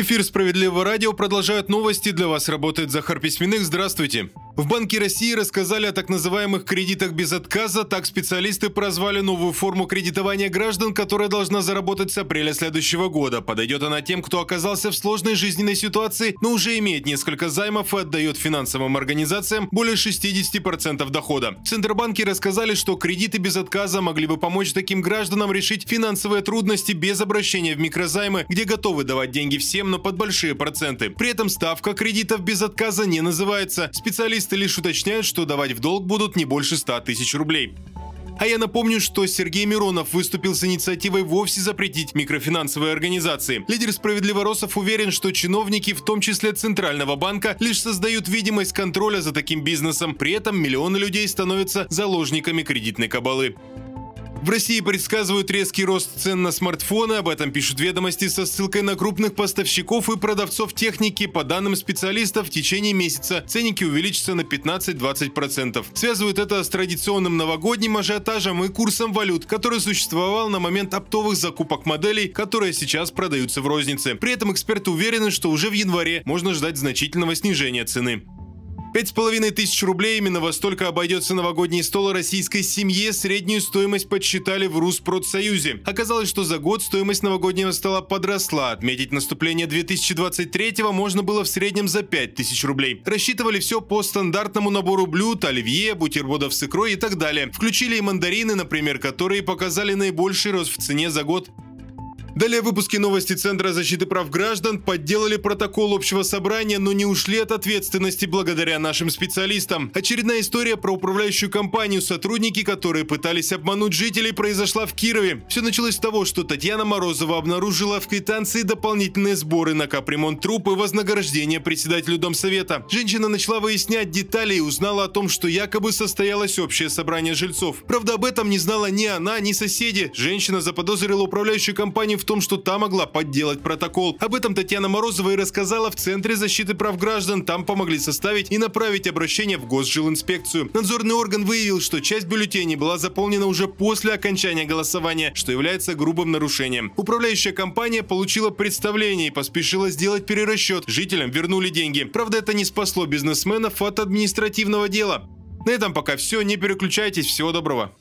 Эфир «Справедливого радио» продолжают новости. Для вас работает Захар Письменных. Здравствуйте. В Банке России рассказали о так называемых кредитах без отказа. Так специалисты прозвали новую форму кредитования граждан, которая должна заработать с апреля следующего года. Подойдет она тем, кто оказался в сложной жизненной ситуации, но уже имеет несколько займов и отдает финансовым организациям более 60% дохода. В Центробанке рассказали, что кредиты без отказа могли бы помочь таким гражданам решить финансовые трудности без обращения в микрозаймы, где готовы давать деньги всем, но под большие проценты. При этом ставка кредитов без отказа не называется. Специалисты Специалисты лишь уточняют, что давать в долг будут не больше 100 тысяч рублей. А я напомню, что Сергей Миронов выступил с инициативой вовсе запретить микрофинансовые организации. Лидер «Справедливоросов» уверен, что чиновники, в том числе Центрального банка, лишь создают видимость контроля за таким бизнесом. При этом миллионы людей становятся заложниками кредитной кабалы. В России предсказывают резкий рост цен на смартфоны. Об этом пишут ведомости со ссылкой на крупных поставщиков и продавцов техники. По данным специалистов, в течение месяца ценники увеличатся на 15-20%. Связывают это с традиционным новогодним ажиотажем и курсом валют, который существовал на момент оптовых закупок моделей, которые сейчас продаются в рознице. При этом эксперты уверены, что уже в январе можно ждать значительного снижения цены. Пять с половиной тысяч рублей именно во столько обойдется новогодний стол российской семье. Среднюю стоимость подсчитали в Руспродсоюзе. Оказалось, что за год стоимость новогоднего стола подросла. Отметить наступление 2023-го можно было в среднем за 5 тысяч рублей. Рассчитывали все по стандартному набору блюд, оливье, бутербродов с икрой и так далее. Включили и мандарины, например, которые показали наибольший рост в цене за год Далее в выпуске новости Центра защиты прав граждан подделали протокол общего собрания, но не ушли от ответственности благодаря нашим специалистам. Очередная история про управляющую компанию, сотрудники которые пытались обмануть жителей, произошла в Кирове. Все началось с того, что Татьяна Морозова обнаружила в квитанции дополнительные сборы на капремонт труб и вознаграждение председателю Домсовета. Женщина начала выяснять детали и узнала о том, что якобы состоялось общее собрание жильцов. Правда, об этом не знала ни она, ни соседи. Женщина заподозрила управляющую компанию в том, что та могла подделать протокол. Об этом Татьяна Морозова и рассказала в Центре защиты прав граждан. Там помогли составить и направить обращение в Госжилинспекцию. Надзорный орган выявил, что часть бюллетеней была заполнена уже после окончания голосования, что является грубым нарушением. Управляющая компания получила представление и поспешила сделать перерасчет. Жителям вернули деньги. Правда, это не спасло бизнесменов от административного дела. На этом пока все. Не переключайтесь. Всего доброго.